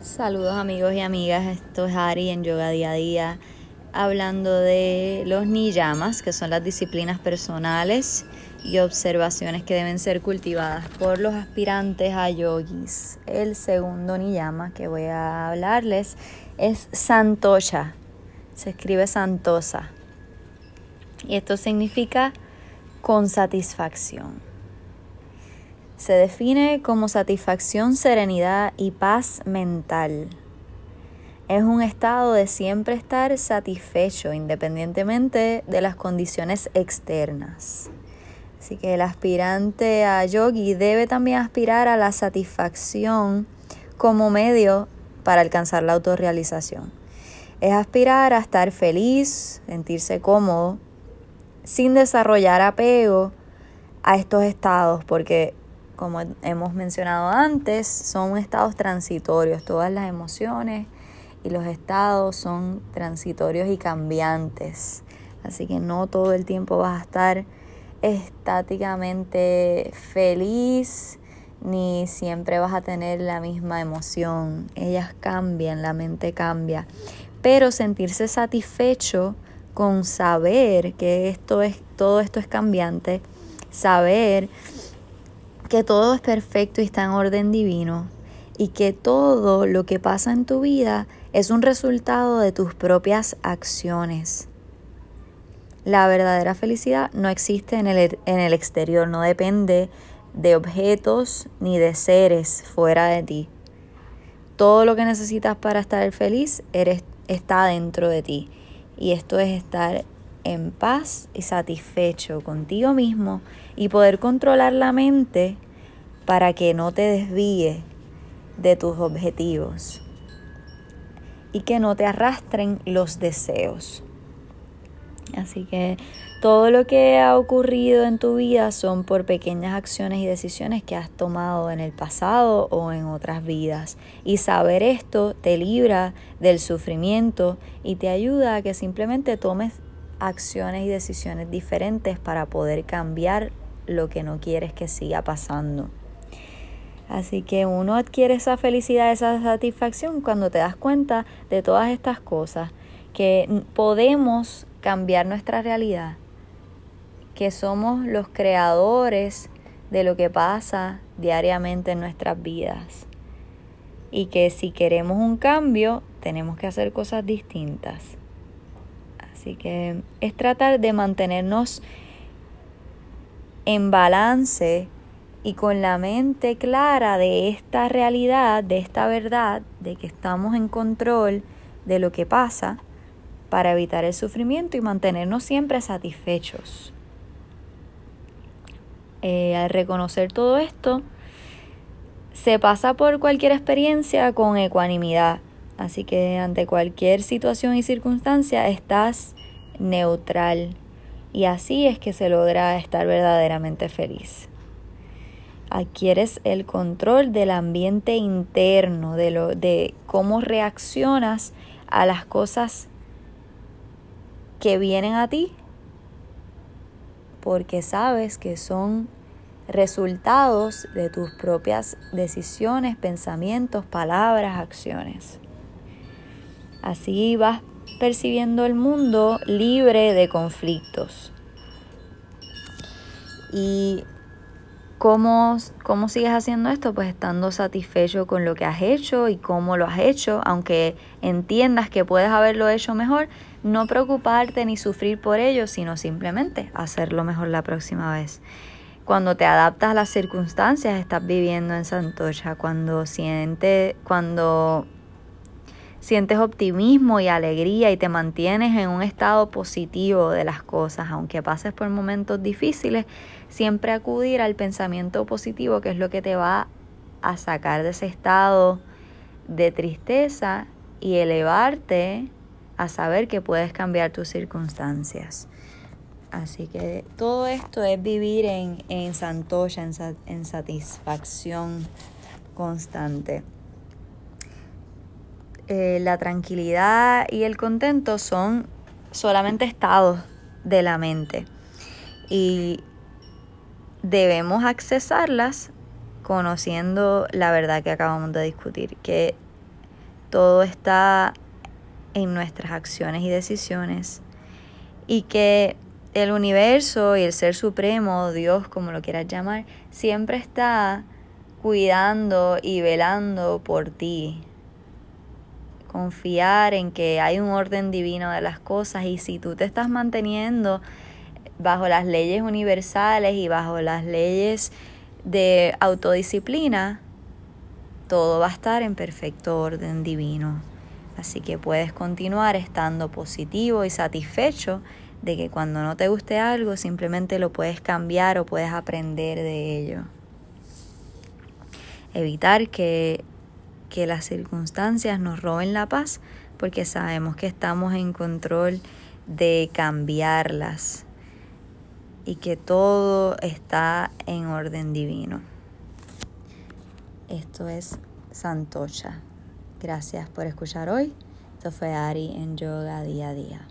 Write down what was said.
Saludos amigos y amigas, esto es Ari en Yoga Día a Día, hablando de los niyamas, que son las disciplinas personales y observaciones que deben ser cultivadas por los aspirantes a yogis. El segundo niyama que voy a hablarles es Santosha, se escribe Santosa, y esto significa con satisfacción. Se define como satisfacción, serenidad y paz mental. Es un estado de siempre estar satisfecho independientemente de las condiciones externas. Así que el aspirante a yogi debe también aspirar a la satisfacción como medio para alcanzar la autorrealización. Es aspirar a estar feliz, sentirse cómodo, sin desarrollar apego a estos estados, porque como hemos mencionado antes, son estados transitorios. Todas las emociones y los estados son transitorios y cambiantes. Así que no todo el tiempo vas a estar estáticamente feliz ni siempre vas a tener la misma emoción. Ellas cambian, la mente cambia. Pero sentirse satisfecho con saber que esto es, todo esto es cambiante, saber que todo es perfecto y está en orden divino y que todo lo que pasa en tu vida es un resultado de tus propias acciones. La verdadera felicidad no existe en el, en el exterior, no depende de objetos ni de seres fuera de ti. Todo lo que necesitas para estar feliz eres, está dentro de ti. Y esto es estar en paz y satisfecho contigo mismo y poder controlar la mente para que no te desvíe de tus objetivos y que no te arrastren los deseos. Así que todo lo que ha ocurrido en tu vida son por pequeñas acciones y decisiones que has tomado en el pasado o en otras vidas. Y saber esto te libra del sufrimiento y te ayuda a que simplemente tomes acciones y decisiones diferentes para poder cambiar lo que no quieres que siga pasando. Así que uno adquiere esa felicidad, esa satisfacción cuando te das cuenta de todas estas cosas, que podemos cambiar nuestra realidad, que somos los creadores de lo que pasa diariamente en nuestras vidas y que si queremos un cambio tenemos que hacer cosas distintas. Así que es tratar de mantenernos en balance y con la mente clara de esta realidad, de esta verdad, de que estamos en control de lo que pasa para evitar el sufrimiento y mantenernos siempre satisfechos. Eh, al reconocer todo esto, se pasa por cualquier experiencia con ecuanimidad. Así que ante cualquier situación y circunstancia estás neutral. Y así es que se logra estar verdaderamente feliz. Adquieres el control del ambiente interno, de, lo, de cómo reaccionas a las cosas que vienen a ti, porque sabes que son resultados de tus propias decisiones, pensamientos, palabras, acciones. Así vas percibiendo el mundo libre de conflictos. Y ¿Cómo, ¿Cómo sigues haciendo esto? Pues estando satisfecho con lo que has hecho y cómo lo has hecho, aunque entiendas que puedes haberlo hecho mejor, no preocuparte ni sufrir por ello, sino simplemente hacerlo mejor la próxima vez. Cuando te adaptas a las circunstancias, estás viviendo en Santocha, cuando sientes, cuando sientes optimismo y alegría y te mantienes en un estado positivo de las cosas, aunque pases por momentos difíciles, siempre acudir al pensamiento positivo, que es lo que te va a sacar de ese estado de tristeza y elevarte a saber que puedes cambiar tus circunstancias. Así que todo esto es vivir en, en santoya, en, en satisfacción constante. Eh, la tranquilidad y el contento son solamente estados de la mente y debemos accesarlas conociendo la verdad que acabamos de discutir, que todo está en nuestras acciones y decisiones y que el universo y el ser supremo, Dios como lo quieras llamar, siempre está cuidando y velando por ti. Confiar en que hay un orden divino de las cosas y si tú te estás manteniendo bajo las leyes universales y bajo las leyes de autodisciplina, todo va a estar en perfecto orden divino. Así que puedes continuar estando positivo y satisfecho de que cuando no te guste algo simplemente lo puedes cambiar o puedes aprender de ello. Evitar que, que las circunstancias nos roben la paz porque sabemos que estamos en control de cambiarlas y que todo está en orden divino. Esto es Santocha. Gracias por escuchar hoy. Esto fue Ari en Yoga Día a Día.